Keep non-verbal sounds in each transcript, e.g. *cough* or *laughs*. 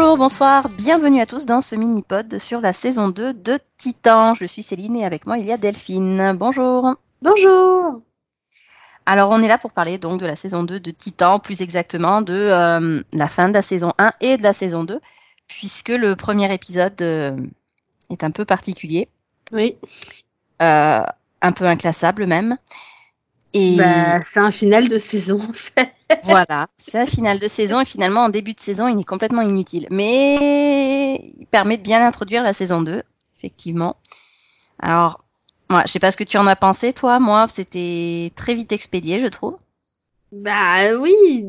Bonjour, bonsoir, bienvenue à tous dans ce mini-pod sur la saison 2 de Titan. Je suis Céline et avec moi il y a Delphine. Bonjour. Bonjour. Alors on est là pour parler donc de la saison 2 de Titan, plus exactement de euh, la fin de la saison 1 et de la saison 2, puisque le premier épisode euh, est un peu particulier. Oui. Euh, un peu inclassable même. Et bah, c'est un final de saison en fait. Voilà, c'est un final de saison et finalement en début de saison il est complètement inutile. Mais il permet de bien introduire la saison 2, effectivement. Alors, moi, je sais pas ce que tu en as pensé toi, moi c'était très vite expédié je trouve. Bah oui,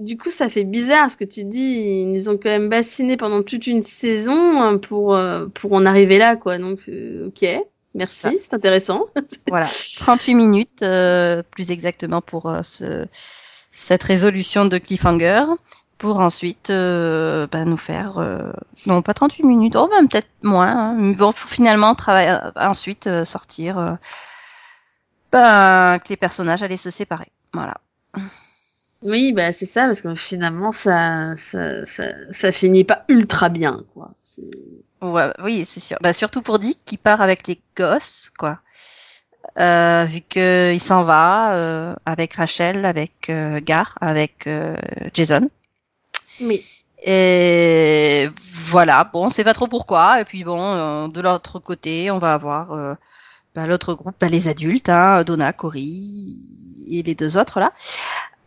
du, coup ça fait bizarre ce que tu dis. Ils nous ont quand même bassiné pendant toute une saison hein, pour, euh, pour en arriver là, quoi. Donc, euh, ok. Merci, c'est intéressant. voilà, 38 minutes, euh, plus exactement pour euh, ce, cette résolution de cliffhanger, pour ensuite euh, bah, nous faire, euh, non pas 38 minutes, oh ben peut-être moins, hein, vont finalement travailler, euh, ensuite euh, sortir, ben, que les personnages allaient se séparer. Voilà. Oui, bah c'est ça, parce que finalement, ça, ça, ça, ça finit pas ultra bien, quoi. Ouais, oui, c'est sûr. Bah, surtout pour Dick qui part avec les gosses, quoi. Euh, vu qu'il s'en va euh, avec Rachel, avec euh, Gar, avec euh, Jason. Oui. Et voilà, bon, c'est pas trop pourquoi. Et puis bon, euh, de l'autre côté, on va avoir bah, l'autre groupe, bah, les adultes, hein, Donna, Cory et les deux autres là.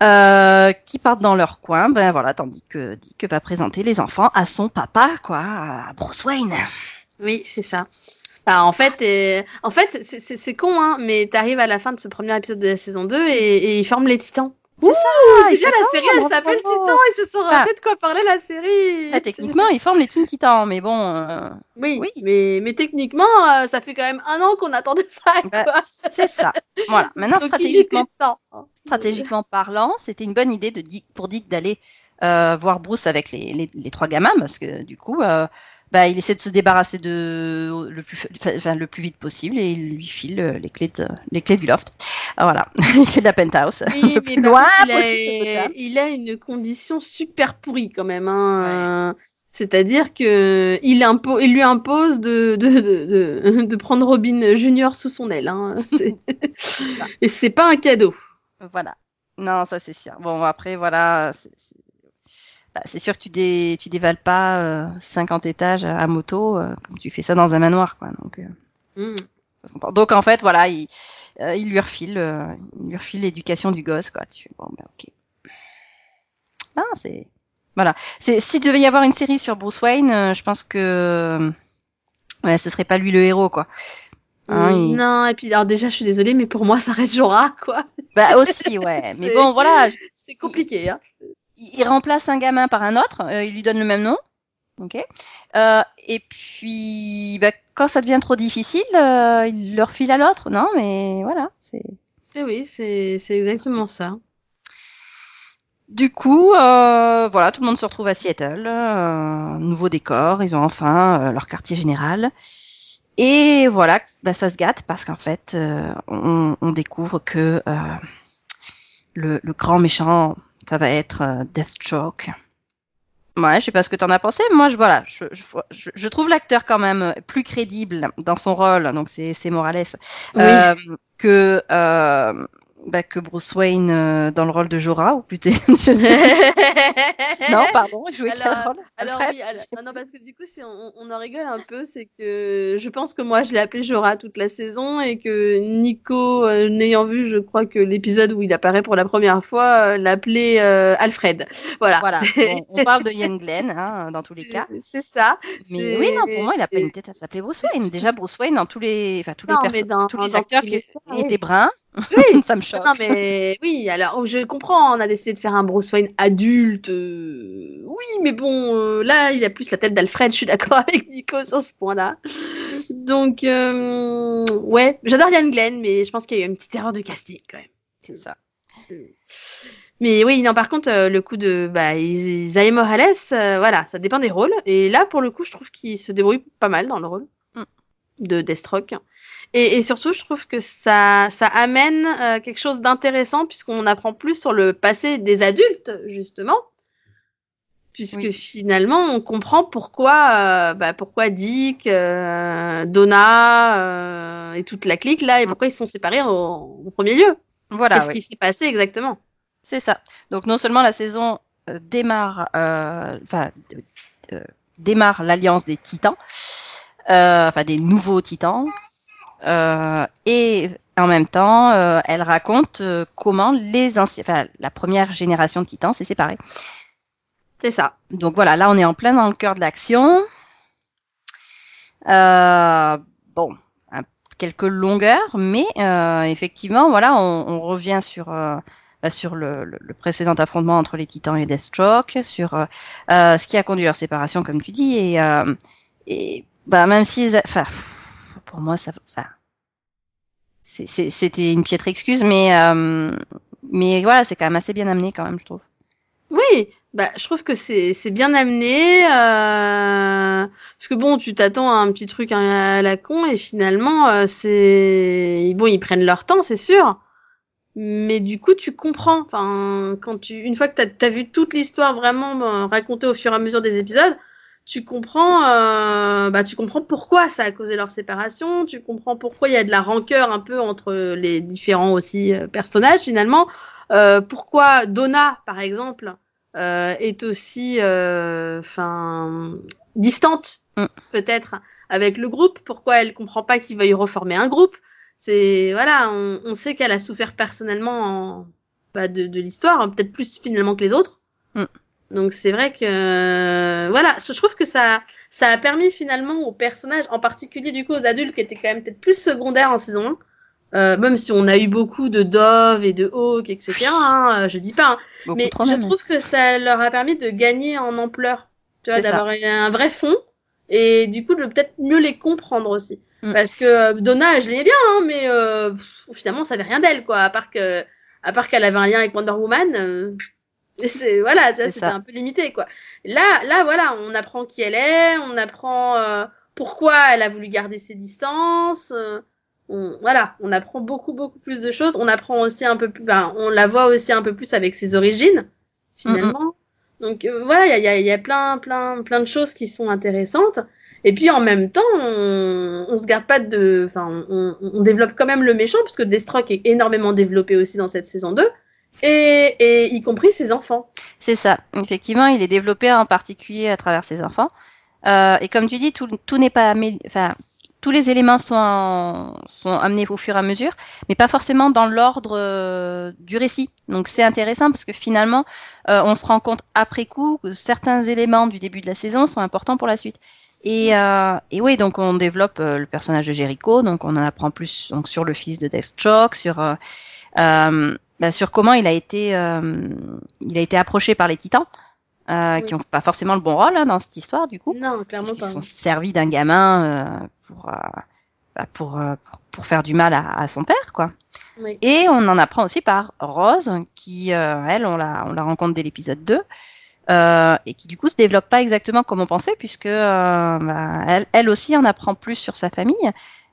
Euh, qui partent dans leur coin, ben voilà, tandis que Dick va présenter les enfants à son papa, quoi, à Bruce Wayne. Oui, c'est ça. Bah, en fait, et... en fait, c'est con, hein, mais t'arrives à la fin de ce premier épisode de la saison 2 et, et ils forment les Titans. C'est ça, déjà la série, elle s'appelle Titan, ils se sont rappelés ah. de quoi parler la série. Ah, techniquement, ils forment les Teen Titans, mais bon. Euh... Oui, oui, mais, mais techniquement, euh, ça fait quand même un an qu'on attendait ça. Bah, c'est ça. Voilà. Maintenant, Donc, stratégiquement, stratégiquement parlant, c'était une bonne idée de Dick, pour Dick d'aller euh, voir Bruce avec les, les, les, trois gamins, parce que du coup, euh, bah, il essaie de se débarrasser de le plus, enfin, le plus vite possible et il lui file euh, les clés, de, les clés du loft. Ah, voilà, *laughs* les clés de la penthouse. Oui, *laughs* le plus loin il, a, il a une condition super pourrie quand même. Hein. Ouais. C'est-à-dire que il, impo il lui impose de, de, de, de, *laughs* prendre Robin Junior sous son aile. Hein. et c'est pas un cadeau. Voilà. Non, ça c'est sûr. Bon, après, voilà, bah, c'est sûr que tu, dé, tu dévales pas euh, 50 étages à, à moto euh, comme tu fais ça dans un manoir, quoi. Donc, euh, mm. donc en fait, voilà, il, euh, il lui refile, euh, il lui refile l'éducation du gosse, quoi. Tu, bon, ben ok. Non, c'est voilà. C'est s'il devait y avoir une série sur Bruce Wayne, je pense que ouais, ce serait pas lui le héros, quoi. Hein, il... Non, et puis alors déjà, je suis désolée, mais pour moi, ça reste Jorah, quoi. Bah aussi, ouais. *laughs* mais bon, voilà. C'est compliqué, hein il remplace un gamin par un autre, euh, il lui donne le même nom. Ok. Euh, et puis, bah, quand ça devient trop difficile, euh, il le refile à l'autre. Non, mais voilà, c'est. Eh oui, c'est exactement ça. Du coup, euh, voilà, tout le monde se retrouve à Seattle. Euh, nouveau décor, ils ont enfin euh, leur quartier général. Et voilà, bah, ça se gâte parce qu'en fait, on, on, découvre que le, le, grand méchant ça va être euh, Deathstroke. Ouais, je sais pas ce que t'en as pensé. Moi, je voilà, je, je, je trouve l'acteur quand même plus crédible dans son rôle, donc c'est Morales, oui. euh, que euh, bah, que Bruce Wayne euh, dans le rôle de Jorah ou plutôt *laughs* *laughs* non pardon il jouait alors, rôle? alors oui alors, non, non, parce que du coup si on, on en rigole un peu c'est que je pense que moi je l'ai appelé Jorah toute la saison et que Nico euh, n'ayant vu je crois que l'épisode où il apparaît pour la première fois euh, l'appelait euh, Alfred. Voilà. Voilà *laughs* on, on, parle de Ian Glenn hein, dans tous les cas. c'est ça. Mais oui non pour moi il a pas une tête à s'appeler Bruce Wayne. Déjà Bruce Wayne dans tous les enfin tous non, les personnes tous les acteurs qui étaient bruns oui, *laughs* ça me choque. Non, mais oui, alors je comprends, on a décidé de faire un Bruce Wayne adulte. Euh... Oui, mais bon, euh, là, il a plus la tête d'Alfred, je suis d'accord *laughs* avec Nico sur ce point-là. Donc, euh, ouais, j'adore Yann Glenn, mais je pense qu'il y a eu une petite erreur de casting quand même. C'est ça. Mais oui, non, par contre, le coup de bah, Isaiah Morales, voilà, ça dépend des rôles. Et là, pour le coup, je trouve qu'il se débrouille pas mal dans le rôle mm. de Deathstroke. Et, et, surtout, je trouve que ça, ça amène euh, quelque chose d'intéressant puisqu'on apprend plus sur le passé des adultes, justement. puisque finalement on comprend pourquoi, bah, pourquoi Dick, Donna et toute la clique là, et pourquoi ils sont séparés au, premier lieu. Voilà. Qu'est-ce qui s'est passé exactement? C'est ça. Donc non seulement la saison démarre, enfin démarre l'alliance des Titans, enfin des nouveaux Titans, et en même temps, elle raconte comment les anciens, enfin la première génération de Titans s'est séparée. C'est ça. Donc voilà, là on est en plein dans le cœur de l'action. Euh, bon, quelques longueurs, mais euh, effectivement, voilà, on, on revient sur euh, bah, sur le, le, le, précédent affrontement entre les Titans et Deathstroke, sur euh, euh, ce qui a conduit leur séparation, comme tu dis, et, euh, et bah, même si, enfin, pour moi, ça, c'était une piètre excuse, mais mais voilà, c'est quand même assez bien amené, quand même, je trouve. Oui, bah, je trouve que c'est bien amené. Euh... Parce que bon, tu t'attends à un petit truc à la con et finalement, euh, c'est. Bon, ils prennent leur temps, c'est sûr. Mais du coup, tu comprends. Enfin, quand tu, une fois que tu as, vu toute l'histoire vraiment bah, racontée au fur et à mesure des épisodes, tu comprends, euh, bah, tu comprends pourquoi ça a causé leur séparation. Tu comprends pourquoi il y a de la rancœur un peu entre les différents aussi euh, personnages finalement. Euh, pourquoi Donna, par exemple, euh, est aussi, enfin, distante mm. peut-être avec le groupe. Pourquoi elle comprend pas qu'il veuille reformer un groupe? C'est voilà, on, on sait qu'elle a souffert personnellement en, bah, de, de l'histoire, peut-être plus finalement que les autres. Mm. Donc c'est vrai que voilà, je trouve que ça ça a permis finalement aux personnages, en particulier du coup aux adultes qui étaient quand même peut-être plus secondaires en saison 1, euh, même si on a eu beaucoup de Dove et de Hawk, etc. Hein, je dis pas, hein. mais je trouve que ça leur a permis de gagner en ampleur, tu vois, d'avoir un vrai fond et du coup de peut-être mieux les comprendre aussi. Mm. Parce que euh, Donna, je l'aimais bien, hein, mais euh, finalement, ça avait rien d'elle, quoi, à part que, à part qu'elle avait un lien avec Wonder Woman. Euh, voilà, ça c'était un peu limité, quoi. Là, là, voilà, on apprend qui elle est, on apprend euh, pourquoi elle a voulu garder ses distances. On, voilà, on apprend beaucoup, beaucoup plus de choses. On apprend aussi un peu plus, ben, on la voit aussi un peu plus avec ses origines, finalement. Donc euh, voilà, il y a, y a, plein, plein, plein de choses qui sont intéressantes. Et puis en même temps, on, on se garde pas de, enfin, on, on, développe quand même le méchant parce que Deathstroke est énormément développé aussi dans cette saison 2. Et, et y compris ses enfants. C'est ça. Effectivement, il est développé en particulier à travers ses enfants. Euh, et comme tu dis, tout, tout n'est pas, enfin, tous les éléments sont, sont amenés au fur et à mesure, mais pas forcément dans l'ordre euh, du récit. Donc c'est intéressant parce que finalement, euh, on se rend compte après coup que certains éléments du début de la saison sont importants pour la suite. Et, euh, et oui, donc on développe euh, le personnage de Jericho, donc on en apprend plus donc, sur le fils de Deathstroke, sur euh, bah, sur comment il a été il a été approché par les Titans euh, oui. qui n'ont pas forcément le bon rôle hein, dans cette histoire du coup. Non, clairement pas. Ils sont servis d'un gamin euh, pour, euh, bah, pour, euh, pour, pour faire du mal à, à son père quoi. Oui. Et on en apprend aussi par Rose qui euh, elle on la on la rencontre dès l'épisode 2. Euh, et qui du coup se développe pas exactement comme on pensait puisque euh, bah, elle, elle aussi en apprend plus sur sa famille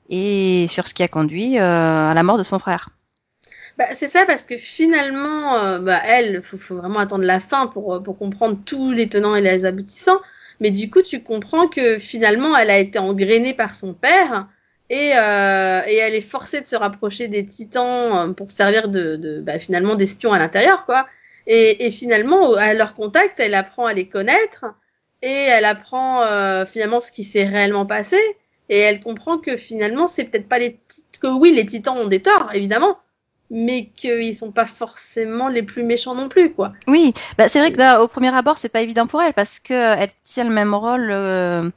et sur ce qui a conduit euh, à la mort de son frère. Bah, c'est ça parce que finalement, euh, bah, elle, faut, faut vraiment attendre la fin pour, euh, pour comprendre tous les tenants et les aboutissants. Mais du coup, tu comprends que finalement, elle a été engrainée par son père et, euh, et elle est forcée de se rapprocher des titans euh, pour servir de, de bah, finalement d'espion à l'intérieur, quoi. Et, et, finalement, à leur contact, elle apprend à les connaître et elle apprend euh, finalement ce qui s'est réellement passé. Et elle comprend que finalement, c'est peut-être pas les que oui, les titans ont des torts, évidemment, mais qu'ils sont pas forcément les plus méchants non plus, quoi. Oui, bah, c'est vrai que là, au premier abord, c'est pas évident pour elle parce que elle tient le même rôle euh,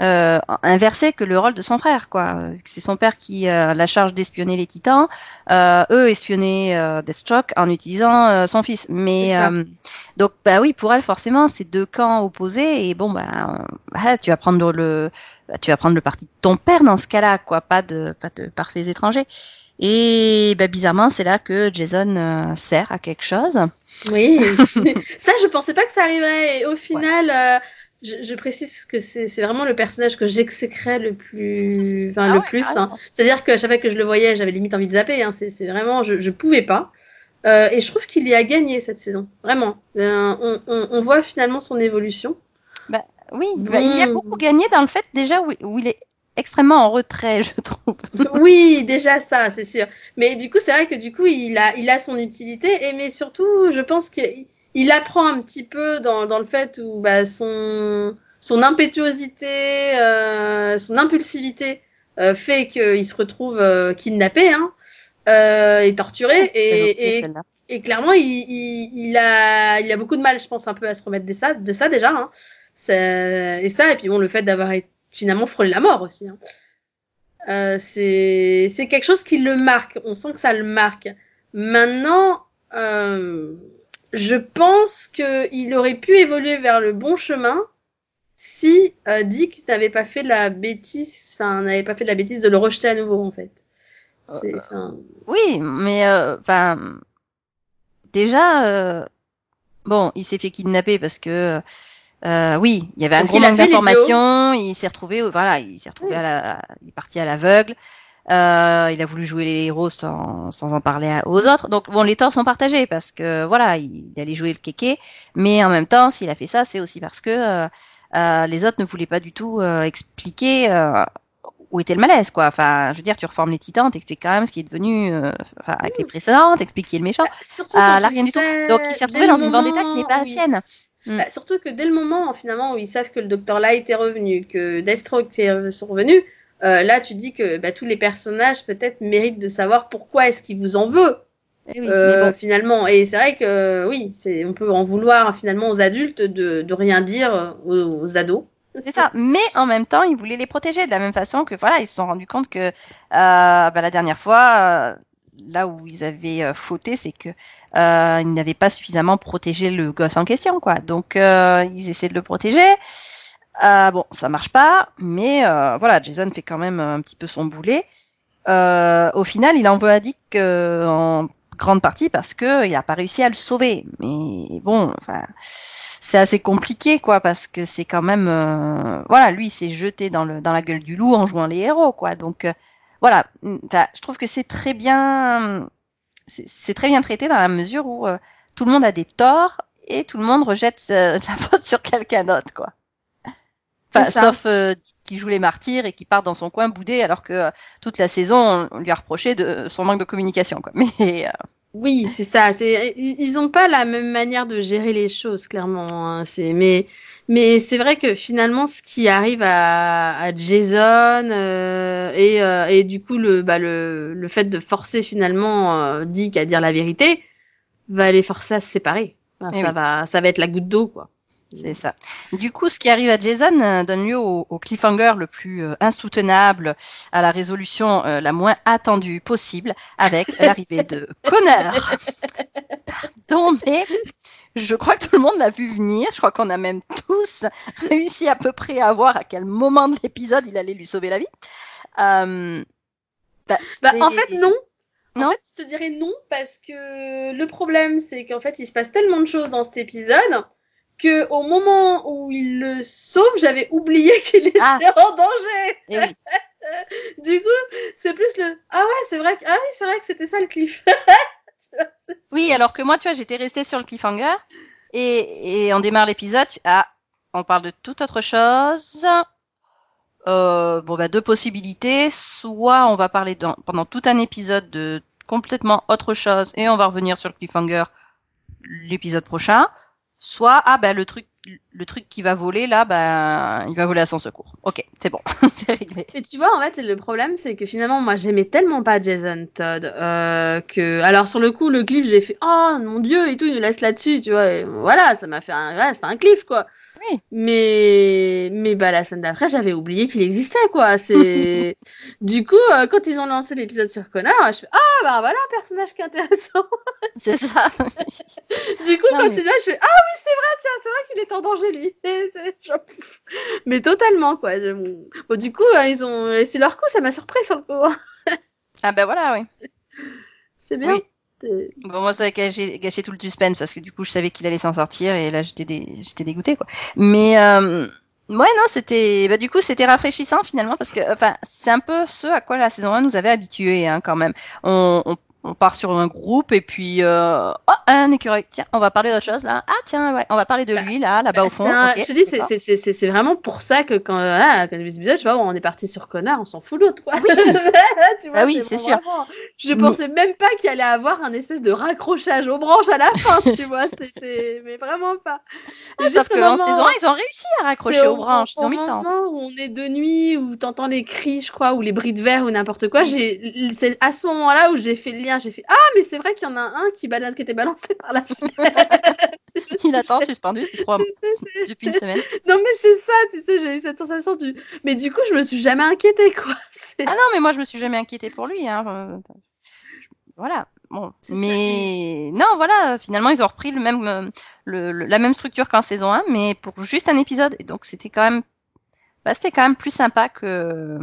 euh, inversé que le rôle de son frère, quoi. C'est son père qui a la charge d'espionner les Titans, euh, eux espionner euh, Deathstroke en utilisant euh, son fils. Mais euh, donc, bah oui, pour elle, forcément, c'est deux camps opposés et bon, bah, bah, tu vas prendre le, bah, tu vas prendre le parti de ton père dans ce cas-là, quoi, pas de, pas de parfaits étrangers. Et bah, bizarrement, c'est là que Jason euh, sert à quelque chose. Oui, *laughs* *laughs* ça, je pensais pas que ça arriverait. Et au final, ouais. euh, je, je, précise que c'est vraiment le personnage que j'exécrais le plus, enfin ah le ouais, plus. Hein. C'est-à-dire que chaque fois que je le voyais, j'avais limite envie de zapper. Hein. C'est vraiment, je, je pouvais pas. Euh, et je trouve qu'il y a gagné cette saison, vraiment. On, on, on, voit finalement son évolution. Bah, oui, bah, il y a beaucoup gagné dans le fait déjà où, où il est extrêmement en retrait, je trouve. *laughs* oui, déjà ça, c'est sûr. Mais du coup, c'est vrai que du coup, il a, il a son utilité. Et mais surtout, je pense qu'il apprend un petit peu dans, dans le fait où bah, son, son impétuosité, euh, son impulsivité euh, fait qu'il se retrouve euh, kidnappé hein, et torturé. Et, et, et, clairement, il, il, il, a, il a beaucoup de mal, je pense, un peu à se remettre de ça, de ça déjà. Hein. Et ça, et puis bon, le fait d'avoir été finalement frôler la mort aussi. Hein. Euh, c'est quelque chose qui le marque. On sent que ça le marque. Maintenant, euh, je pense qu'il aurait pu évoluer vers le bon chemin si euh, Dick n'avait pas fait la bêtise, enfin n'avait pas fait de la bêtise de le rejeter à nouveau en fait. Euh, oui, mais euh, enfin déjà, bon, il s'est fait kidnapper parce que euh, oui, il y avait un gros manque d'informations. Il s'est retrouvé, voilà, il s'est retrouvé à la, il est parti à l'aveugle. Euh, il a voulu jouer les héros sans, sans en parler aux autres. Donc bon, les torts sont partagés parce que voilà, il, allait jouer le kéké, mais en même temps, s'il a fait ça, c'est aussi parce que euh, euh les autres ne voulaient pas du tout expliquer où était le malaise, quoi. Enfin, je veux dire, tu reformes les titans, t'expliques quand même ce qui est devenu, enfin, avec les précédents, t'expliques qui est le méchant. Bah, surtout là, rien du tout. Donc, il s'est retrouvé dans une vendetta qui n'est pas la sienne. Mm. Bah, surtout que dès le moment finalement où ils savent que le docteur Light est revenu, que Deathstroke est sont revenus, euh, là tu dis que bah, tous les personnages peut-être méritent de savoir pourquoi est-ce qu'il vous en veut. Eh oui, euh, bon. finalement et c'est vrai que oui c'est on peut en vouloir finalement aux adultes de, de rien dire aux, aux ados c'est ça. Mais en même temps, ils voulaient les protéger de la même façon que voilà, ils se sont rendus compte que euh, bah, la dernière fois, là où ils avaient euh, fauté, c'est que euh, ils n'avaient pas suffisamment protégé le gosse en question, quoi. Donc euh, ils essaient de le protéger. Euh, bon, ça marche pas, mais euh, voilà, Jason fait quand même un petit peu son boulet. au final, il en veut à Dick en grande partie parce que il a pas réussi à le sauver. Mais bon, enfin, c'est assez compliqué, quoi, parce que c'est quand même, voilà, lui, il s'est jeté dans le dans la gueule du loup en jouant les héros, quoi. Donc voilà, enfin, je trouve que c'est très bien, c'est très bien traité dans la mesure où euh, tout le monde a des torts et tout le monde rejette euh, *laughs* la faute sur quelqu'un d'autre, quoi. Enfin, sauf euh, qui joue les martyrs et qui part dans son coin boudé alors que euh, toute la saison on, lui a reproché de son manque de communication, quoi. *laughs* Mais oui, c'est ça. C'est ils ont pas la même manière de gérer les choses, clairement. Hein. C'est mais mais c'est vrai que finalement, ce qui arrive à, à Jason euh, et, euh, et du coup le, bah, le, le fait de forcer finalement euh, Dick à dire la vérité va les forcer à se séparer. Enfin, ça oui. va, ça va être la goutte d'eau, quoi. C'est ça. Du coup, ce qui arrive à Jason euh, donne lieu au, au cliffhanger le plus euh, insoutenable, à la résolution euh, la moins attendue possible, avec *laughs* l'arrivée de Connor. Pardon, mais je crois que tout le monde l'a vu venir. Je crois qu'on a même tous réussi à peu près à voir à quel moment de l'épisode il allait lui sauver la vie. Bah, bah, en fait, non. En non fait, je te dirais non parce que le problème, c'est qu'en fait, il se passe tellement de choses dans cet épisode que au moment où il le sauve, j'avais oublié *laughs* qu'il était ah. en danger. Et oui. *laughs* du coup, c'est plus le ah ouais, c'est vrai que ah oui, c'est vrai que c'était ça le cliff. *laughs* oui, alors que moi, tu vois, j'étais restée sur le cliffhanger et, et on démarre l'épisode. Ah, on parle de toute autre chose. Euh, bon, bah, deux possibilités. Soit on va parler dans, pendant tout un épisode de complètement autre chose et on va revenir sur le cliffhanger l'épisode prochain soit ah ben le truc le truc qui va voler là ben il va voler à son secours. OK, c'est bon, *laughs* c'est réglé. Et tu vois en fait le problème c'est que finalement moi j'aimais tellement pas Jason Todd euh, que alors sur le coup le clip j'ai fait oh mon dieu et tout il me laisse là-dessus, tu vois et voilà, ça m'a fait un ouais, un cliff quoi. Oui. Mais mais bah la semaine d'après j'avais oublié qu'il existait quoi. C'est *laughs* du coup euh, quand ils ont lancé l'épisode sur Connor, je fais ah bah voilà un personnage qui est intéressant. *laughs* C'est ça. *laughs* du coup non, quand mais... tu l'as je fais ah oui c'est vrai tiens c'est vrai qu'il est en danger lui. mais totalement quoi. Je... Bon du coup euh, ils ont c'est leur coup ça m'a surpris sur le coup. ah ben voilà oui. C'est bien. Oui. Bon, moi, ça a gâché, gâché, tout le suspense parce que du coup, je savais qu'il allait s'en sortir et là, j'étais dé... dégoûtée, quoi. Mais, euh, ouais, non, c'était, bah, du coup, c'était rafraîchissant finalement parce que, enfin, c'est un peu ce à quoi la saison 1 nous avait habitués, hein, quand même. On, on, on part sur un groupe et puis euh, oh un écureuil tiens on va parler d'autre chose là ah tiens ouais on va parler de Bah, lui là là-bas au fond un- je te dis, c'est- vraiment pour ça que quand, quand les épisodes, je vois, on est parti sur Connor, on s'en fout l'autre, *laughs* quoi. Tu vois, Ah oui, c'est sûr. vraiment- Je Mais- pensais même pas qu'il allait avoir un espèce de raccrochage aux branches à la fin, *laughs* tu vois. C'était, mais vraiment pas. Ah, sauf au qu'en saison 1 ils ont réussi à raccrocher aux branches ils ont mis le temps moment où on est de nuit, où t'entends les cris, je crois, ou les bruits de verre ou n'importe quoi. J'ai, c'est à ce moment-là où j'ai fait le lien. J'ai fait ah, mais c'est vrai qu'il y en a un qui balade, qui était balancé par la fenêtre. *laughs* il attend suspendu depuis trois mois *laughs* depuis une semaine Non mais c'est ça, tu sais, j'ai eu cette sensation du. Mais du coup, je me suis jamais inquiétée, quoi. *laughs* Ah non, mais moi je me suis jamais inquiétée pour lui. Hein. Voilà. Bon, mais non, voilà. Finalement, ils ont repris le même, le, le- la même structure qu'en saison 1, mais pour juste un épisode. Et donc c'était quand même, bah, c'était quand même plus sympa que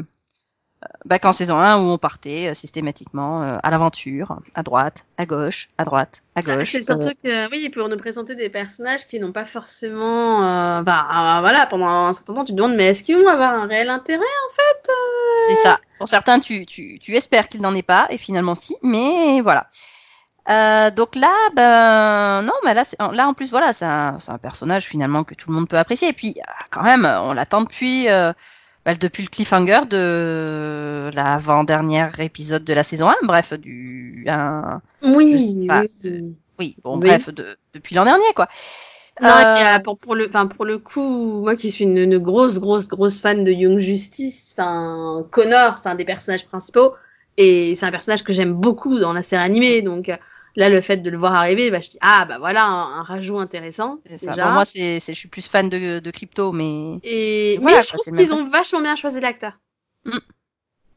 bah, qu'en saison 1 où on partait euh, systématiquement euh, à l'aventure, à droite, à gauche, à droite, à Ah, gauche. C'est surtout euh, que oui, pour nous présenter des personnages qui n'ont pas forcément, euh, bah voilà, pendant un certain temps, tu te demandes mais est-ce qu'ils vont avoir un réel intérêt en fait C'est ça. Pour certains, tu, tu, tu espères qu'il n'en ait pas, et finalement si, mais voilà. Donc là, ben non, mais là, là en plus, voilà, c'est un, un personnage finalement que tout le monde peut apprécier. Et puis, quand même, on l'attend depuis, bah, depuis le cliffhanger de l'avant-dernier épisode de la saison 1. Bref, du, un- Oui, pas. oui. oui, bon, Oui. bref, de, depuis l'an dernier, quoi. Non, Euh, a- pour, pour le, pour le coup, moi qui suis une, une grosse, grosse, grosse fan de Young Justice, Connor, c'est un des personnages principaux et c'est un personnage que j'aime beaucoup dans la série animée. Donc euh, là, le fait de le voir arriver, bah, je dis ah bah voilà un, un rajout intéressant. ça. déjà. Bon, moi, c'est, je suis plus fan de, de Crypto, mais Et Voilà, je trouve qu'ils ont vachement bien choisi l'acteur. Mm.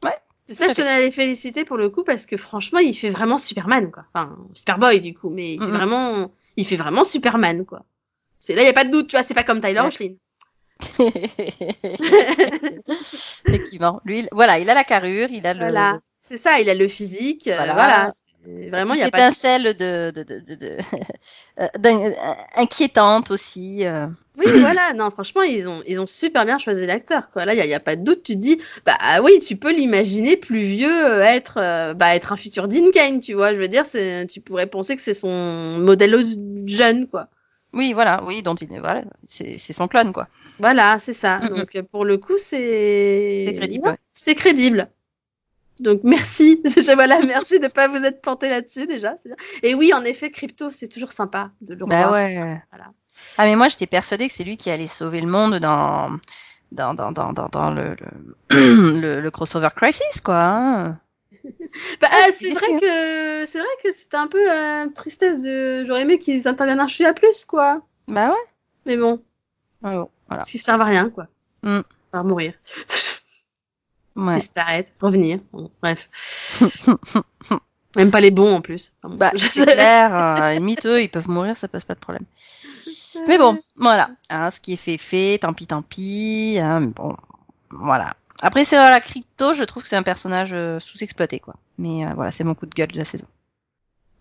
Ouais, C'est ça, je tenais à les féliciter pour le coup parce que franchement, il fait vraiment Superman quoi. Enfin, Superboy du coup, mais il fait vraiment, il fait vraiment Superman quoi. C'est là, il y a pas de doute, tu vois, c'est pas comme Tyler Ouais. Hoechlin. *laughs* *laughs* Effectivement. Lui, il- voilà, il a la carrure, il a le, Voilà, c'est ça, il a le physique, euh, Voilà. Vraiment, il y a petite pas de... étincelle de, de, de, de, de- *laughs* euh, euh, inquiétante aussi. euh. Oui, *clears throat* voilà, non, franchement, ils ont, ils ont super bien choisi l'acteur, quoi. Là, il y a, pas de doute, tu te dis, bah ah oui, tu peux l'imaginer plus vieux, être, euh, bah, être un futur Dean Cain, tu vois, je veux dire, c'est, tu pourrais penser que c'est son modèle jeune, quoi. Oui, voilà, oui, dont il voilà, c'est, c'est son clone, quoi. Voilà, c'est ça. Mm, mm. Donc, pour le coup, c'est... C'est crédible. Ouais, c'est crédible. Donc, merci. *laughs* Voilà, merci de pas vous être planté là-dessus, déjà. Et oui, en effet, Crypto, c'est toujours sympa de le Bah revoir. ouais. Voilà. Ah, mais moi, j'étais persuadée que c'est lui qui allait sauver le monde dans, dans, dans, dans, dans, le, le, *clears throat* le, le crossover crisis, quoi. hein. Bah, Ah, suis c'est vrai que c'est vrai que c'était un peu la tristesse de. J'aurais aimé qu'ils interviennent un chouïa plus, quoi. Bah ouais. Mais bon, Ouais, bon, voilà. s'ils servent à rien, quoi. Mm. À mourir, *laughs* Ouais. disparaître, revenir. Bon, bref. *laughs* Même pas les bons en plus. Enfin, bon, Bah, je c'est sais. clair, *laughs* euh, la limite, eux, ils peuvent mourir, ça pose pas de problème. Mais bon, voilà. Hein, ce qui est fait, fait, tant pis, tant pis. Hein, bon, voilà. Après, c'est voilà, Crypto, je trouve que c'est un personnage euh, sous-exploité, quoi. Mais euh, voilà, c'est mon coup de gueule de la saison.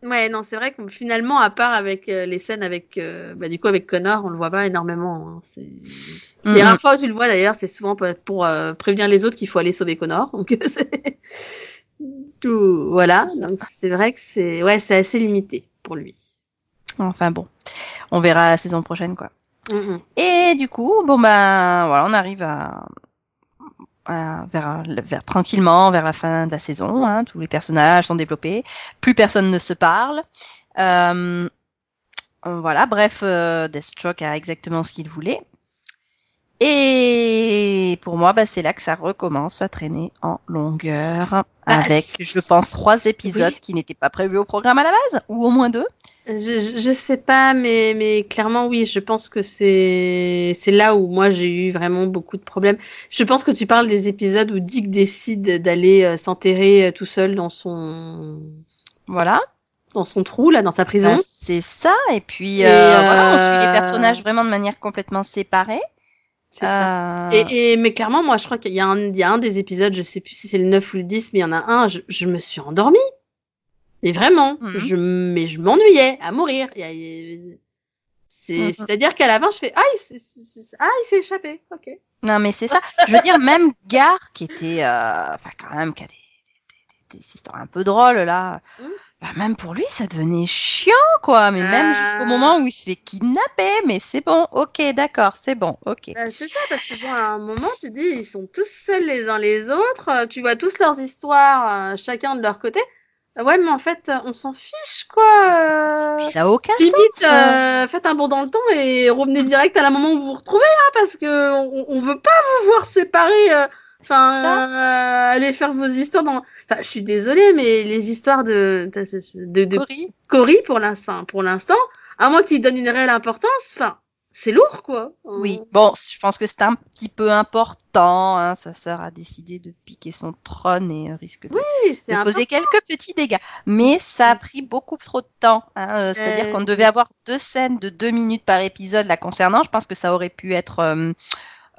Ouais, non, c'est vrai que finalement, à part avec euh, les scènes avec, euh, bah, du coup, avec Connor, on le voit pas énormément. hein. C'est... Mhm. Les rares fois où tu le vois d'ailleurs, c'est souvent pour, pour, euh, prévenir les autres qu'il faut aller sauver Connor. *laughs* Donc, c'est tout, voilà. Donc, c'est vrai que c'est, ouais, c'est assez limité pour lui. Enfin bon, on verra la saison prochaine, quoi. Et du coup, bon ben, voilà, on arrive à, à- vers, vers tranquillement vers la fin de la saison. Hein, tous les personnages sont développés, plus personne ne se parle. Euh, voilà, bref, euh, Deathstroke a exactement ce qu'il voulait. Et pour moi, bah, c'est là que ça recommence à traîner en longueur, avec, je pense, trois épisodes oui. qui n'étaient pas prévus au programme à la base, ou au moins deux. Je, je sais pas, mais, mais clairement, oui, je pense que c'est, là où moi j'ai eu vraiment beaucoup de problèmes. Je pense que tu parles des épisodes où Dick décide d'aller euh, s'enterrer euh, tout seul dans son, Voilà. dans son trou, là, dans sa prison. Ben, c'est ça. Et puis, Et, euh, voilà, on suit euh, les personnages vraiment de manière complètement séparée. C'est ça. Euh, Et, et, mais clairement, moi, je crois qu'il y, a un- il y a un des épisodes, je sais plus si c'est le 9 ou le 10, mais il y en a un, je, je me suis endormie. Et vraiment, Mhm. je, mais je m'ennuyais à mourir. Mhm. C'est-à-dire qu'à la fin, je fais Ah, il ah, il s'est échappé. Ok. Non, mais c'est ça. Je veux dire, même Gar, qui était, euh, enfin, quand même, qui a des, des- histoires un peu drôles là, Mm. bah, même pour lui, ça devenait chiant, quoi. Mais même jusqu'au Ah. moment où il se fait kidnapper, mais c'est bon, ok, d'accord, c'est bon, ok. Bah, c'est ça, parce que bon, à un moment, tu dis, ils sont tous seuls les uns les autres, tu vois tous leurs histoires, euh, chacun de leur côté. Euh, Ouais, mais en fait, on s'en fiche, quoi. Puis ça a aucun Limite, sens. euh, faites un bond dans le temps et revenez direct à la moment où vous vous retrouvez, hein, parce que on, on veut pas vous voir séparés. euh, Enfin, euh, allez faire vos histoires dans. Enfin, je suis désolée, mais les histoires de de, de, de Cory. Cory pour l'instant, pour l'instant, à moins qu'il donne une réelle importance, enfin, c'est lourd, quoi. Oui, bon, je pense que c'est un petit peu important. Hein. Sa sœur a décidé de piquer son trône et euh, risque de, Oui, de causer quelques petits dégâts. Mais ça a pris beaucoup trop de temps. hein. Euh, C'est-à-dire Euh, qu'on devait avoir deux scènes de deux minutes par épisode la concernant. Je pense que ça aurait pu être, euh,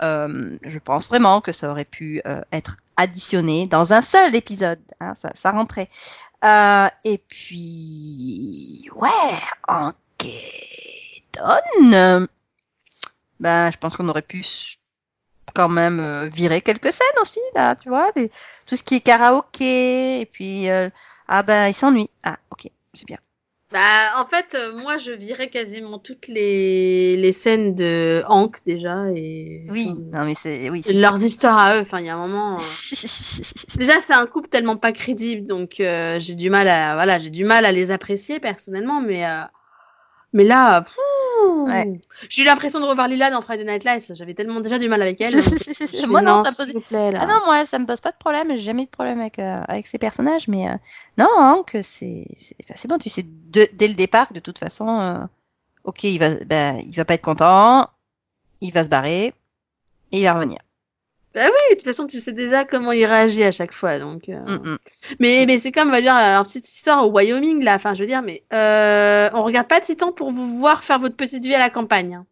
euh, je pense vraiment que ça aurait pu euh, être additionné dans un seul épisode. hein. Ça, ça rentrait. Euh, et puis, ouais, enquêtonne. Ben, je pense qu'on aurait pu quand même euh, virer quelques scènes aussi, là, tu vois, tout ce qui est karaoké, et puis, euh, ah ben, il s'ennuie. Ah, ok, c'est bien. Bah, en fait, euh, moi, je virais quasiment toutes les, les scènes de Hank déjà et Oui, non, mais c'est, oui, c'est leurs histoires à eux. Enfin, il y a un moment. euh, *laughs* Déjà, c'est un couple tellement pas crédible, donc euh, j'ai du mal à voilà, j'ai du mal à les apprécier personnellement, mais euh, mais là, Ouais. j'ai eu l'impression de revoir Lila dans Friday Night Lights. J'avais tellement déjà du mal avec elle. *laughs* Moi, non, ça pose- plaît. Ah non, moi, ça me pose pas de problème. J'ai jamais eu de problème avec, euh, avec ces personnages, mais euh, non, hein, que c'est, c'est, enfin, c'est bon. Tu sais de- dès le départ, que de toute façon, euh, ok, il va, ben, il va pas être content, il va se barrer et il va revenir. Bah oui, de toute façon, tu sais déjà comment il réagit à chaque fois, donc. euh, Mm, mm. Mais, mais c'est comme, on va dire, leur petite histoire au Wyoming, là. Enfin, je veux dire, mais euh, on regarde pas Titan pour vous voir faire votre petite vie à la campagne. hein.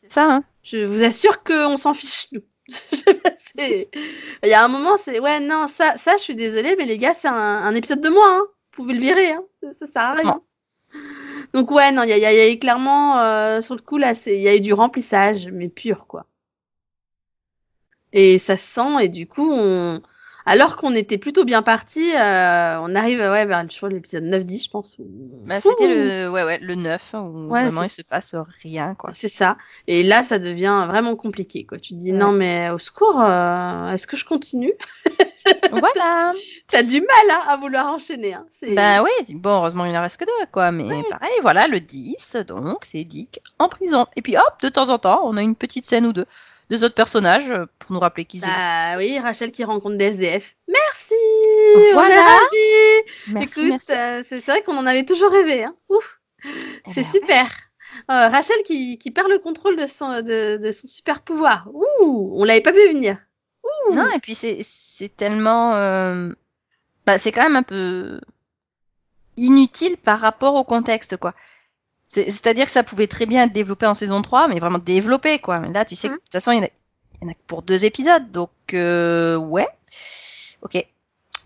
C'est ça. Hein. Je vous assure qu'on s'en fiche, nous. *laughs* Il y a un moment, c'est, ouais, non, ça, ça, je suis désolée, mais les gars, c'est un, un épisode de moi, hein. Vous pouvez le virer, hein. Ça, ça sert à rien. Donc, ouais, non, il y a, il y y a eu clairement, euh, sur le coup, là, il y a eu du remplissage, mais pur, quoi. Et ça se sent, et du coup, on, alors qu'on était plutôt bien parti, euh, on arrive, ouais, vers, crois, l'épisode 9-10, je pense. où- Bah, c'était le, ouais, ouais, le 9, où Ouais, vraiment il se passe rien, quoi. C'est ça. Et là, ça devient vraiment compliqué, quoi. Tu te dis, non, mais au secours, euh, est-ce que je continue? *laughs* Voilà. *laughs* T'as du mal hein, à vouloir enchaîner. Hein. Ben oui, bon, heureusement, il en reste que deux, quoi. Mais pareil, voilà, le 10, donc, c'est Dick en prison. Et puis hop, de temps en temps, on a une petite scène ou deux, deux autres personnages euh, pour nous rappeler qu'ils existent. Bah oui, Rachel qui rencontre des SDF. Merci Voilà. Écoute, euh, c'est vrai qu'on en avait toujours rêvé. Hein. Ouf Eh C'est ben, super Euh, Rachel qui, qui perd le contrôle de son, de, de son super pouvoir. Ouh On l'avait pas vu venir. Ouh. Non, et puis c'est c'est tellement. euh, Bah, c'est quand même un peu inutile par rapport au contexte, quoi. C'est- C'est-à-dire que ça pouvait très bien être développé en saison 3, mais vraiment développé, quoi. Mais là, tu sais que Mhm. de toute façon, il y, en a, que pour deux épisodes, donc euh, ouais. Ok.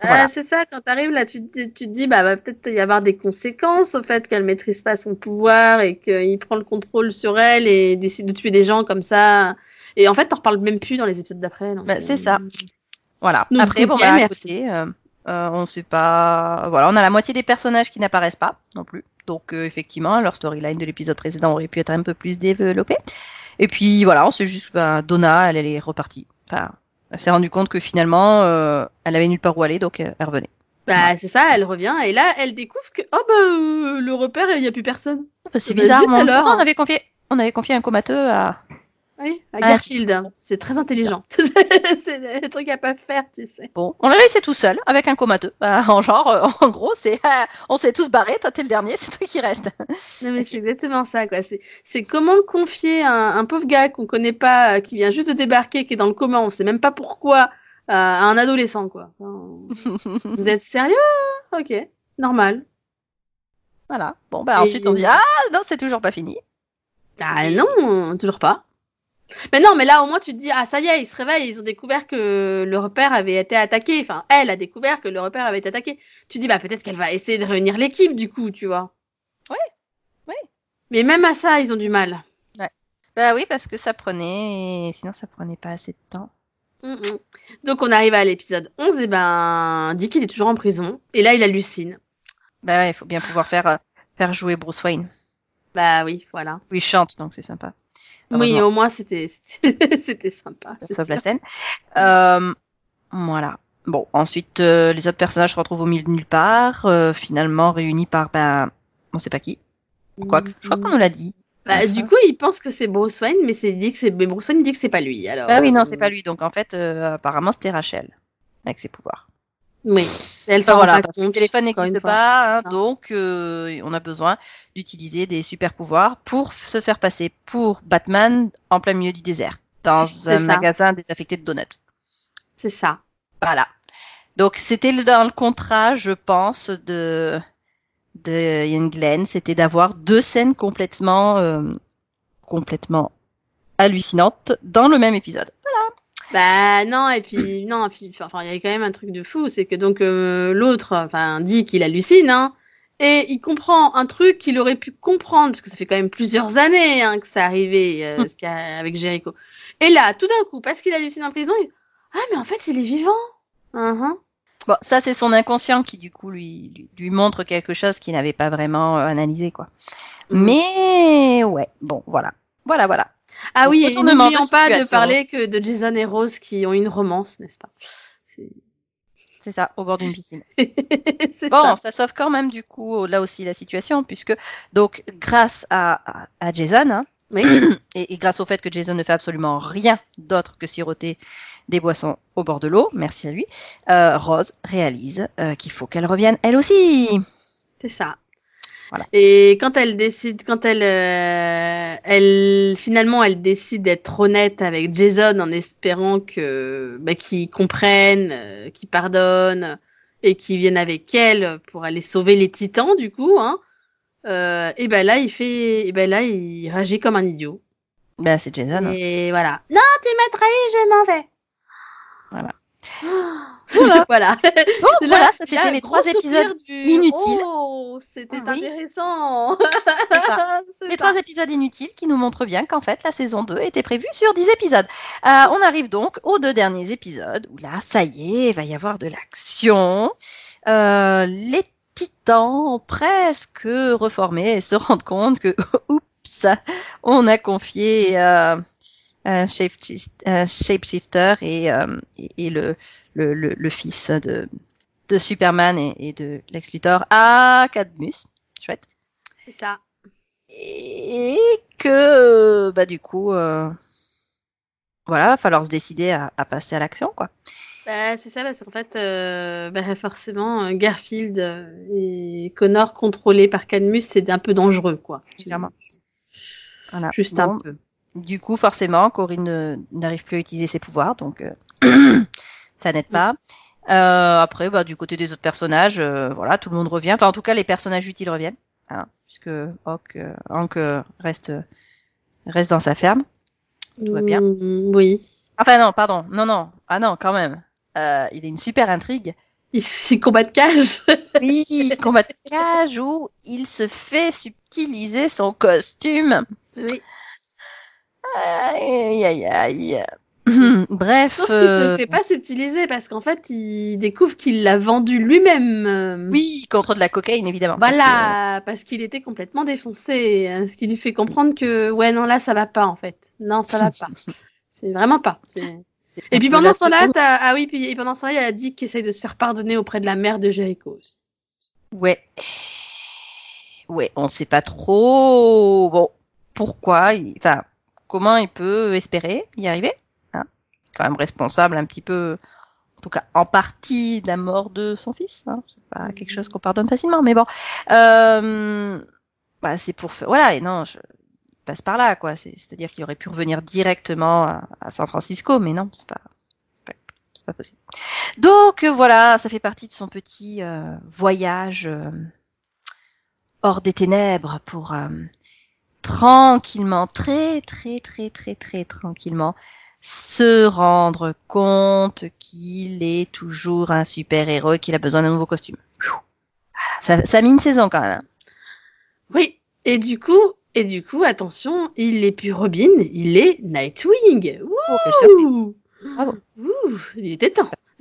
Voilà. Ah, c'est ça, quand t'arrives là, tu, tu te dis, bah, va peut-être y avoir des conséquences au fait qu'elle maîtrise pas son pouvoir et qu'il prend le contrôle sur elle et décide de tuer des gens comme ça. Et en fait, t'en reparles même plus dans les épisodes d'après. Bah, c'est euh, ça. Voilà. Donc, Après, bon, ok, bah, à merci. côté, euh, euh, on sait pas. Voilà, on a la moitié des personnages qui n'apparaissent pas non plus. Donc, euh, effectivement, leur storyline de l'épisode précédent aurait pu être un peu plus développée. Et puis, voilà, on sait juste, bah, Donna, elle, elle est repartie. Enfin, elle s'est rendue compte que finalement, euh, elle avait nulle part où aller, donc euh, elle revenait. Bah, c'est ça, elle revient et là, elle découvre que, oh, bah, le repère, il y a plus personne. Ah, bah, c'est Bah, bizarre. zut, alors. pourtant, on avait confié, on avait confié un comateux à. Oui, à Ah, Garfield. C'est très intelligent. c'est des *laughs* trucs à pas faire, tu sais. Bon, on l'a laissé tout seul avec un comateux. Bah, en genre, euh, en gros, c'est, *laughs* ah, on s'est tous barrés. Toi, t'es le dernier, c'est toi qui reste. Non, mais c'est exactement ça, quoi. C'est, c'est comment confier un, un pauvre gars qu'on connaît pas, euh, qui vient juste de débarquer, qui est dans le coma, on sait même pas pourquoi, euh, à un adolescent, quoi. Enfin, *laughs* vous êtes sérieux? Ok, normal. Voilà. Bon, bah Et- ensuite on dit ah non, c'est toujours pas fini. Ah non, toujours pas. Mais non, mais là au moins tu te dis ah ça y est, ils se réveillent, ils ont découvert que le repère avait été attaqué. Enfin, elle a découvert que le repère avait été attaqué. Tu te dis bah peut-être qu'elle va essayer de réunir l'équipe du coup, tu vois. Ouais, ouais. Mais même à ça, ils ont du mal. Bah oui, parce que ça prenait, sinon ça prenait pas assez de temps. Mm, mm. Donc on arrive à l'épisode 11, et ben Dick il est toujours en prison, et là il hallucine. Bah ouais, il faut bien pouvoir faire, euh, faire jouer Bruce Wayne. Bah oui, voilà. Oui, il chante, donc c'est sympa. Oui, au moins c'était c'était *laughs* sympa. sauve la scène. Euh, voilà. Bon, ensuite, euh, les autres personnages se retrouvent au milieu de nulle part, euh, finalement réunis par, ben, on sait pas qui. Quoi que, je crois qu'on nous l'a dit. Bah, du coup, il pense que c'est Bruce Wayne, mais c'est dit que c'est mais Bruce Wayne dit que c'est pas lui. Alors. Ah oui, non, c'est pas lui. Donc en fait, euh, apparemment, c'était Rachel avec ses pouvoirs. Oui. Elle Enfin, voilà, parce que le téléphone n'existe pas, hein, donc euh, on a besoin d'utiliser des super pouvoirs pour se faire passer pour Batman en plein milieu du désert, dans un ça. magasin désaffecté de donuts. C'est ça. Voilà. Donc c'était dans le contrat, je pense, de de Ian Glenn, c'était d'avoir deux scènes complètement euh, complètement hallucinantes dans le même épisode. Bah non et puis non et puis enfin il y a quand même un truc de fou, c'est que donc euh, l'autre enfin dit qu'il hallucine hein et il comprend un truc qu'il aurait pu comprendre parce que ça fait quand même plusieurs années hein, que ça arrivait euh, ce qu'il y a avec Jericho. Et là tout d'un coup parce qu'il hallucine en prison, il... ah mais en fait il est vivant. Mhm. Bon, ça c'est son inconscient qui du coup lui lui, lui montre quelque chose qu'il n'avait pas vraiment euh, analysé quoi. Mhm. Mais ouais, bon voilà. Voilà voilà. Ah Donc, oui, et n'oublions pas de parler que de Jason et Rose qui ont une romance, n'est-ce pas? C'est ça, au bord d'une piscine. *laughs* Bon, ça. ça sauve quand même du coup là aussi la situation puisque donc grâce à, à, à Jason hein, *clears throat* Oui. *clears throat* et, et grâce au fait que Jason ne fait absolument rien d'autre que siroter des boissons au bord de l'eau, merci à lui, euh, Rose réalise euh, qu'il faut qu'elle revienne elle aussi. C'est ça. Voilà. Et quand elle décide, quand elle, euh, elle finalement, elle décide d'être honnête avec Jason en espérant que bah, qu'il comprenne, euh, qu'il pardonne et qu'il vienne avec elle pour aller sauver les Titans du coup. Hein. Euh, et ben là, il fait, et ben là, il réagit comme un idiot. Ben c'est Jason. hein. Et voilà. Non, tu m'as trahi, je m'en vais. Voilà. *gasps* voilà. *laughs* voilà. Donc Là, voilà, ça c'était les trois épisodes du- inutiles. Oh, c'était oui. intéressant. Ça. *laughs* Les ça. trois épisodes inutiles qui nous montrent bien qu'en fait la saison 2 était prévue sur 10 épisodes. Euh, on arrive donc aux deux derniers épisodes où là, ça y est, il va y avoir de l'action. Euh, les titans presque reformés se rendent compte que *laughs* oups, on a confié euh, shapeshifter et, euh, et, et le, le, le, le fils de, de Superman et, et de Lex Luthor à Cadmus. Chouette C'est ça. et que bah du coup euh, voilà va falloir se décider à, à passer à l'action quoi Bah, c'est ça, parce qu'en fait, euh, bah, forcément, euh, Garfield euh, et Connor contrôlés par Cadmus, c'est un peu dangereux, quoi. voilà. Juste Bon, un peu. Du coup forcément Corinne ne- n'arrive plus à utiliser ses pouvoirs donc euh, *coughs* ça n'aide pas Euh, après bah du côté des autres personnages euh, voilà tout le monde revient enfin en tout cas les personnages utiles reviennent hein, puisque Hawk, euh, Hank euh, reste reste dans sa ferme tout va bien. Mm, oui. enfin non pardon non non ah non quand même Euh, il a une super intrigue Ici, combat de cage. *laughs* Oui, combat de *laughs* cage où il se fait subtiliser son costume. oui. Aïe, aïe, aïe. Bref, Sauf qu'il euh, se fait pas subtiliser, parce qu'en fait, il découvre qu'il l'a vendu lui-même. euh, oui, contre de la cocaïne, évidemment. Voilà, parce qu'il était complètement défoncé, hein, ce qui lui fait comprendre que ouais non là ça va pas en fait, non ça va pas, *laughs* c'est vraiment pas. Et puis pendant ce temps-là, ah oui puis et pendant ce temps-là il y a Dick qui essaye de se faire pardonner auprès de la mère de Jericho aussi. Ouais. Ouais, on sait pas trop. Bon, pourquoi il- Enfin, comment il peut espérer y arriver hein Quand même responsable un petit peu, en tout cas en partie de la mort de son fils. Hein c'est pas quelque chose qu'on pardonne facilement, mais bon. Euh, bah, c'est pour faire- voilà. Et non, je il passe par là, quoi. C'est- C'est-à-dire qu'il aurait pu revenir directement à, à San Francisco, mais non, c'est pas, c'est pas, possible. Donc voilà, ça fait partie de son petit euh, voyage euh, hors des ténèbres pour euh, tranquillement, très très très très très tranquillement se rendre compte qu'il est toujours un super héros, qu'il a besoin d'un nouveau costume. Ça, ça a mis une saison quand même. hein. Oui et du coup et du coup attention il est plus Robin, il est Nightwing. Oh, Bravo. Ouh, il était temps. *laughs* *laughs*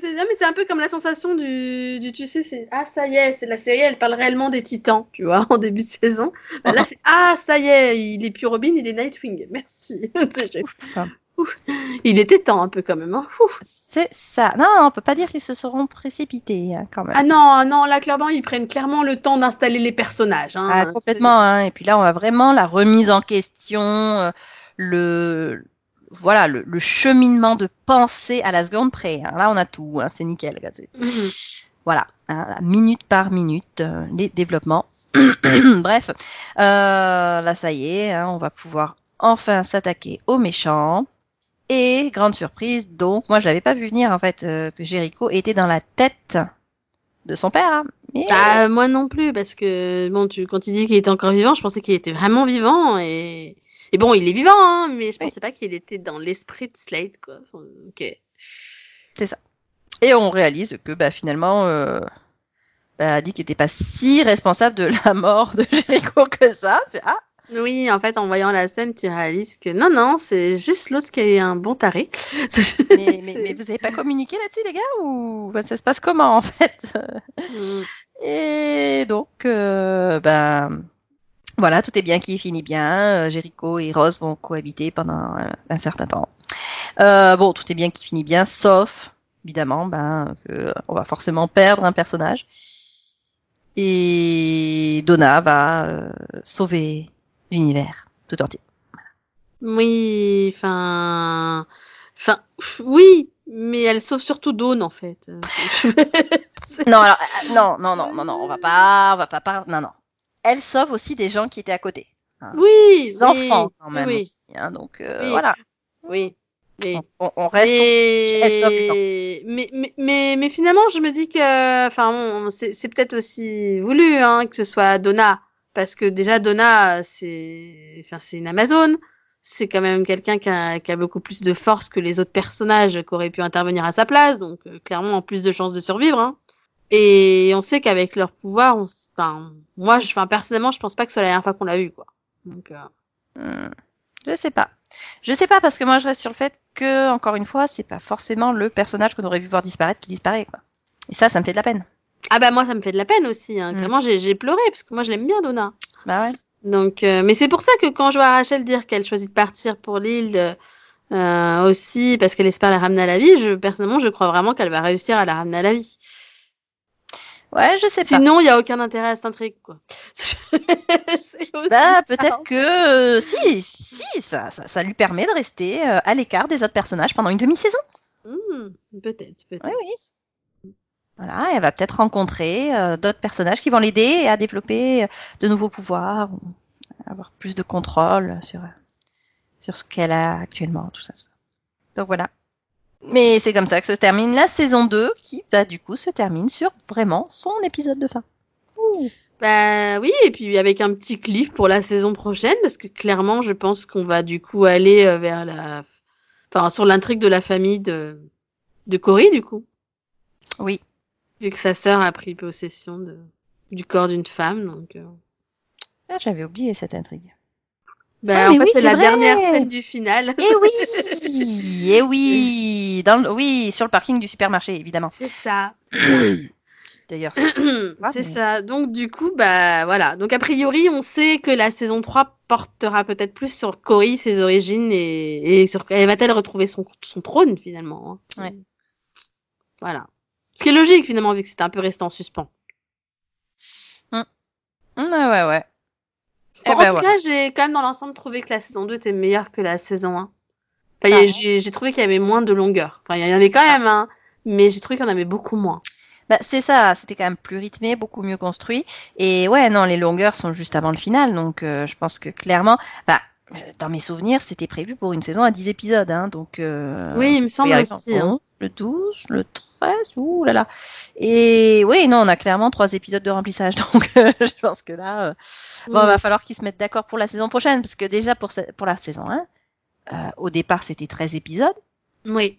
C'est mais c'est un peu comme la sensation du, du tu sais, c'est ah ça y est, c'est la série, elle parle réellement des Titans, tu vois, *laughs* en début de saison. Bah, là *laughs* c'est ah ça y est, il est plus Robin, il est Nightwing. Merci. *laughs* ça. Il était temps un peu quand même. Hein. C'est ça. Non, on peut pas dire qu'ils se seront précipités hein, quand même. Ah non, non, là clairement ils prennent clairement le temps d'installer les personnages. Hein. Ah, complètement. Hein. Et puis là on a vraiment la remise en question, euh, le voilà le, cheminement de pensée à la seconde près. Là on a tout. C'est nickel. Mhm. Voilà, minute par minute euh, les développements. *clears throat* Bref, euh, là ça y est, on va pouvoir enfin s'attaquer aux méchants. Et grande surprise, donc moi je l'avais pas vu venir en fait euh, que Jericho était dans la tête de son père. Hein. Mais... Bah, moi non plus parce que bon tu quand il dit qu'il était encore vivant, je pensais qu'il était vraiment vivant et et bon il est vivant hein, mais je pensais pas qu'il était dans l'esprit de Slade quoi. ok. C'est ça. Et on réalise que bah finalement euh, bah, qu'il n'était pas si responsable de la mort de *laughs* Jericho que ça. ah oui, en fait, en voyant la scène, tu réalises que non, non, c'est juste l'autre qui est un bon taré. *laughs* mais, mais, vous n'avez pas communiqué là-dessus, les gars Ou ça se passe comment, en fait? Mm. Et donc, euh, ben, voilà, tout est bien qui finit bien. Euh, Jericho et Rose vont cohabiter pendant euh, un certain temps. bon, tout est bien qui finit bien, sauf, évidemment, ben, on va forcément perdre un personnage. Et Donna va sauver l'univers tout entier. Oui, enfin, enfin, oui, mais elle sauve surtout Dawn en fait. *laughs* *laughs* non, alors, euh, non, non, non, non, non, on va pas, on va pas, non, non. Elle sauve aussi des gens qui étaient à côté. Hein. Oui, des enfants quand même oui. aussi. Hein, donc euh, voilà. Oui. Mais, on, reste. Elle sauve les mais, mais, mais, mais, finalement, je me dis que, enfin, c'est peut-être aussi voulu hein, que ce soit Donna parce que déjà Donna, c'est, enfin, c'est une Amazone. C'est quand même quelqu'un qui a, qui a, beaucoup plus de force que les autres personnages qui auraient pu intervenir à sa place, donc euh, clairement en plus de chances de survivre. Hein. Et on sait qu'avec leur pouvoir, on, enfin, moi, je, enfin, personnellement, je pense pas que ce soit la dernière fois qu'on l'a vu, quoi. Donc, euh... Hmm. je sais pas. Je sais pas parce que moi, je reste sur le fait que, encore une fois, c'est pas forcément le personnage qu'on aurait vu voir disparaître qui disparaît, quoi. Et ça, ça me fait de la peine. Ah bah moi ça me fait de la peine aussi. Hein. Mm. j'ai pleuré parce que moi je l'aime bien Donna. Bah ouais. Donc, euh, mais c'est pour ça que quand je vois Rachel dire qu'elle choisit de partir pour l'île euh, aussi parce qu'elle espère la ramener à la vie, je personnellement je crois vraiment qu'elle va réussir à la ramener à la vie. Ouais, je sais pas. Sinon, il y a aucun intérêt à cette intrigue, quoi. *laughs* bah, peut-être que euh, si, si, ça, ça, ça, lui permet de rester euh, à l'écart des autres personnages pendant une demi-saison. Hmm, peut-être, peut-être. Oui, oui. Voilà, elle va peut-être rencontrer euh, d'autres personnages qui vont l'aider à développer de nouveaux pouvoirs, avoir plus de contrôle sur sur ce qu'elle a actuellement, tout ça, Donc voilà. Mais c'est comme ça que se termine la saison 2 qui, bah, du coup, se termine sur vraiment son épisode de fin. Bah oui, et puis avec un petit cliff pour la saison prochaine, parce que clairement, je pense qu'on va du coup aller euh, vers la... Enfin, sur l'intrigue de la famille de, de Cory, du coup. Oui. Vu que sa sœur a pris possession de, du corps d'une femme, donc. Euh. Ah, j'avais oublié cette intrigue. Ben, en fait, c'est la dernière scène du final. Eh oui, *laughs* eh oui, dans le, oui, sur le parking du supermarché, évidemment. C'est ça. *coughs* D'ailleurs. *coughs* c'est ça. Donc, du coup, bah, voilà. Donc, a priori, on sait que la saison 3 portera peut-être plus sur Cory, ses origines et, et sur, elle va-t-elle retrouver son, son trône, finalement. Hein. Ouais. Voilà. Ce qui est logique finalement, vu que c'était un peu resté en suspens. Hum. Hum, ouais, ouais. Eh en ben, tout cas, j'ai quand même dans l'ensemble trouvé que la saison 2 était meilleure que la saison 1. Enfin, ah. j'ai trouvé qu'il y avait moins de longueur. Enfin, il y en avait quand même, hein, mais j'ai trouvé qu'il y en avait beaucoup moins. Bah, c'est ça, c'était quand même plus rythmé, beaucoup mieux construit. Et ouais, non, les longueurs sont juste avant le final, donc euh, je pense que clairement, bah, dans mes souvenirs, c'était prévu pour une saison à 10 épisodes, hein, donc. Euh, oui, il me semble aussi. Hein. Le 12, le 13, ouh là là. Et oui, non, on a clairement trois épisodes de remplissage, *laughs* donc euh, je pense que là, euh, bon, il va falloir qu'ils se mettent d'accord pour la saison prochaine, parce que déjà pour, pour la saison 1, au départ c'était 13 épisodes. Oui.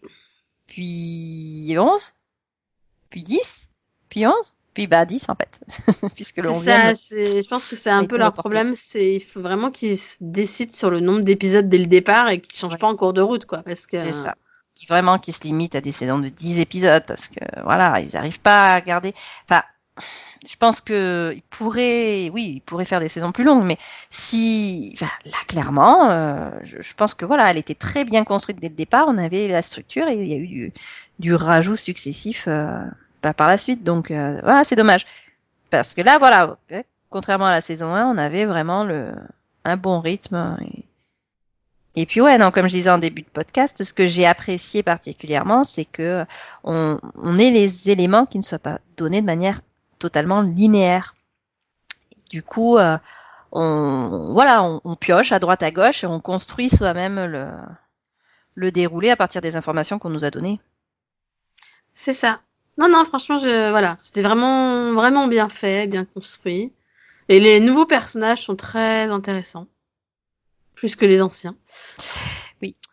Puis 11, puis 10, puis 11, Puis bah 10 en fait, *laughs* puisque le C'est 11e. ça, c'est- je pense que c'est un peu leur problème, c'est il faut vraiment qu'ils décident sur le nombre d'épisodes dès le départ et qu'ils changent Ouais. pas en cours de route, quoi, parce que ça. Qui vraiment qui se limite à des saisons de 10 épisodes parce que voilà, ils n'arrivent pas à garder. Enfin, je pense que ils pourraient, oui, ils pourraient faire des saisons plus longues, mais si, enfin, là clairement, euh, je, je pense que voilà, elle était très bien construite dès le départ. On avait la structure et il y a eu du, du rajout successif euh, bah, par la suite. Donc euh, voilà, c'est dommage parce que là, voilà, contrairement à la saison 1, on avait vraiment le un bon rythme. Et, et puis ouais, non, comme je disais en début de podcast, ce que j'ai apprécié particulièrement, c'est que on, on ait les éléments qui ne soient pas donnés de manière totalement linéaire. Du coup, euh, on voilà, on, on pioche à droite à gauche et on construit soi-même le le déroulé à partir des informations qu'on nous a données. c'est ça. Non, non, franchement, je, voilà, c'était vraiment, vraiment bien fait, bien construit. Et les nouveaux personnages sont très intéressants. Plus que les anciens. Oui. *laughs*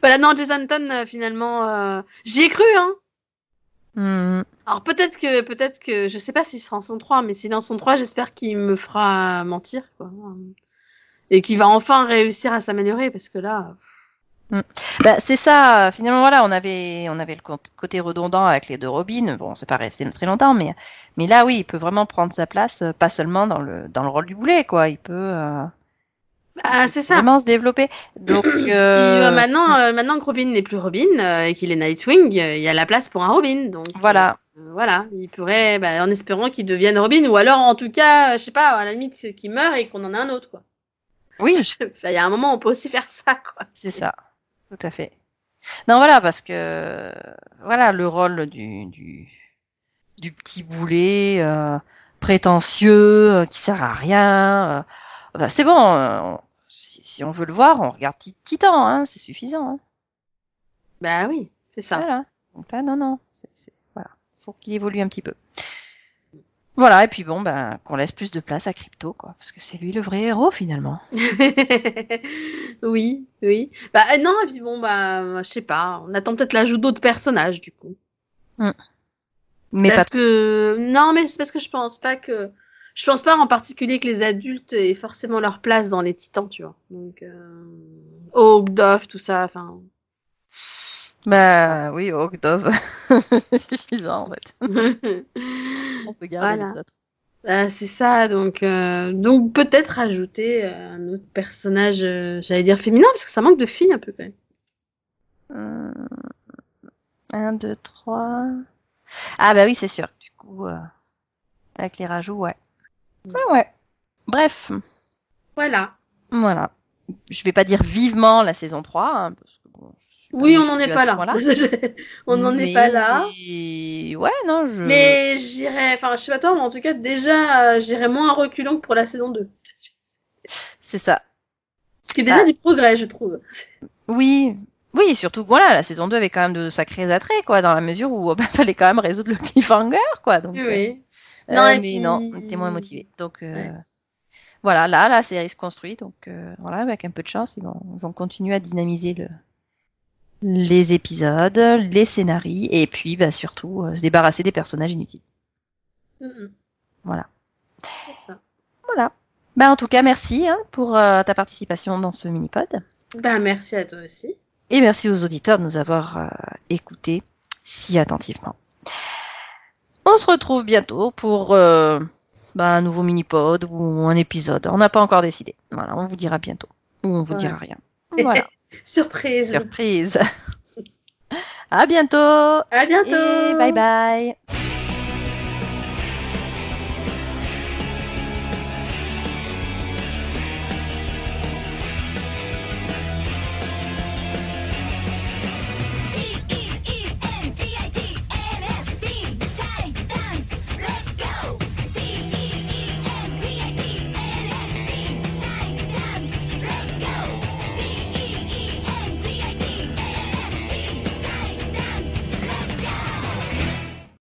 Voilà, non, Jason Todd, euh, finalement, euh, j'y ai cru, hein. Hmm, Alors peut-être que, peut-être que, je sais pas s'il sera en son 3, mais s'il est en son 3, j'espère qu'il me fera mentir, quoi. Et qu'il va enfin réussir à s'améliorer, parce que là, Bah, c'est ça. Finalement, voilà, on avait, on avait le côté redondant avec les deux Robin. Bon, c'est pas resté très longtemps, mais, mais là, oui, il peut vraiment prendre sa place, euh, pas seulement dans le, dans le rôle du boulet, quoi. Il peut euh, ah, c'est ça. vraiment se développer. Donc, Puis, euh, euh, maintenant, euh, maintenant que Robin n'est plus Robin euh, et qu'il est Nightwing, euh, il y a la place pour un Robin. Donc voilà. euh, voilà, il pourrait, bah, en espérant qu'il devienne Robin, ou alors en tout cas, euh, je sais pas, à la limite qu'il meure et qu'on en a un autre, quoi. Oui, *laughs* Enfin, Il y a un moment, on peut aussi faire ça, quoi. c'est ça. Tout à fait. Non, voilà, parce que voilà, le rôle du, du, du petit boulet euh, prétentieux, euh, qui sert à rien. euh, c'est bon. euh, on- si, si on veut le voir, on regarde Ti- Titan, hein, c'est suffisant. Hein. Bah oui, c'est ça. Voilà. Donc là, non, non. C'est, c'est- voilà. Faut qu'il évolue un petit peu. Voilà, et puis bon, ben, qu'on laisse plus de place à Crypto, quoi. Parce que c'est lui le vrai héros, finalement. *laughs* oui, oui. Bah euh, non, et puis bon, bah, je sais pas, on attend peut-être l'ajout d'autres personnages, du coup. Mais parce pas que non, mais c'est parce que je pense pas que je pense pas en particulier que les adultes aient forcément leur place dans les Titans, tu vois. Donc euh... Tout ça, enfin. Bah oui, Dove. *laughs* c'est suffisant, en fait. *laughs* *laughs* On peut garder Voilà. les autres. Ah, c'est ça, donc euh, donc peut-être ajouter euh, un autre personnage, euh, j'allais dire féminin, parce que ça manque de filles un peu quand même. Hum, Un, deux, trois. Ah bah oui, c'est sûr. Du coup, euh, avec les rajouts, ouais. Ouais, ouais. Bref, Voilà. voilà. Je vais pas dire vivement la saison 3, hein, parce Oui, on n'en *laughs* est pas là. on n'en est pas là. Ouais, non, je. Mais j'irais, enfin, je sais pas toi, mais en tout cas, déjà, euh, j'irais moins à reculons que pour la saison 2. C'est ça. Ce qui est déjà Ah. du progrès, je trouve. Oui, oui, surtout voilà, la saison 2 avait quand même de sacrés attraits, quoi, dans la mesure où *laughs* bah, fallait quand même résoudre le cliffhanger, quoi. Donc, euh, Oui. euh, Non, et mais puis- non, on était moins motivé. Donc euh, Ouais. voilà, là, la série se construit, donc euh, voilà, avec un peu de chance, ils vont, ils vont continuer à dynamiser le les épisodes, les scénarios, et puis bah, surtout euh, se débarrasser des personnages inutiles. Voilà. Ça. Voilà. Bah, en tout cas, merci hein, pour euh, ta participation dans ce mini-pod. Bah, merci à toi aussi. Et merci aux auditeurs de nous avoir euh, écoutés si attentivement. On se retrouve bientôt pour euh, bah, un nouveau mini-pod ou un épisode. On n'a pas encore décidé. Voilà, on vous dira bientôt. Ou on vous Ouais. dira rien. *laughs* Voilà, Surprise. surprise. *laughs* à bientôt À bientôt. et bye bye.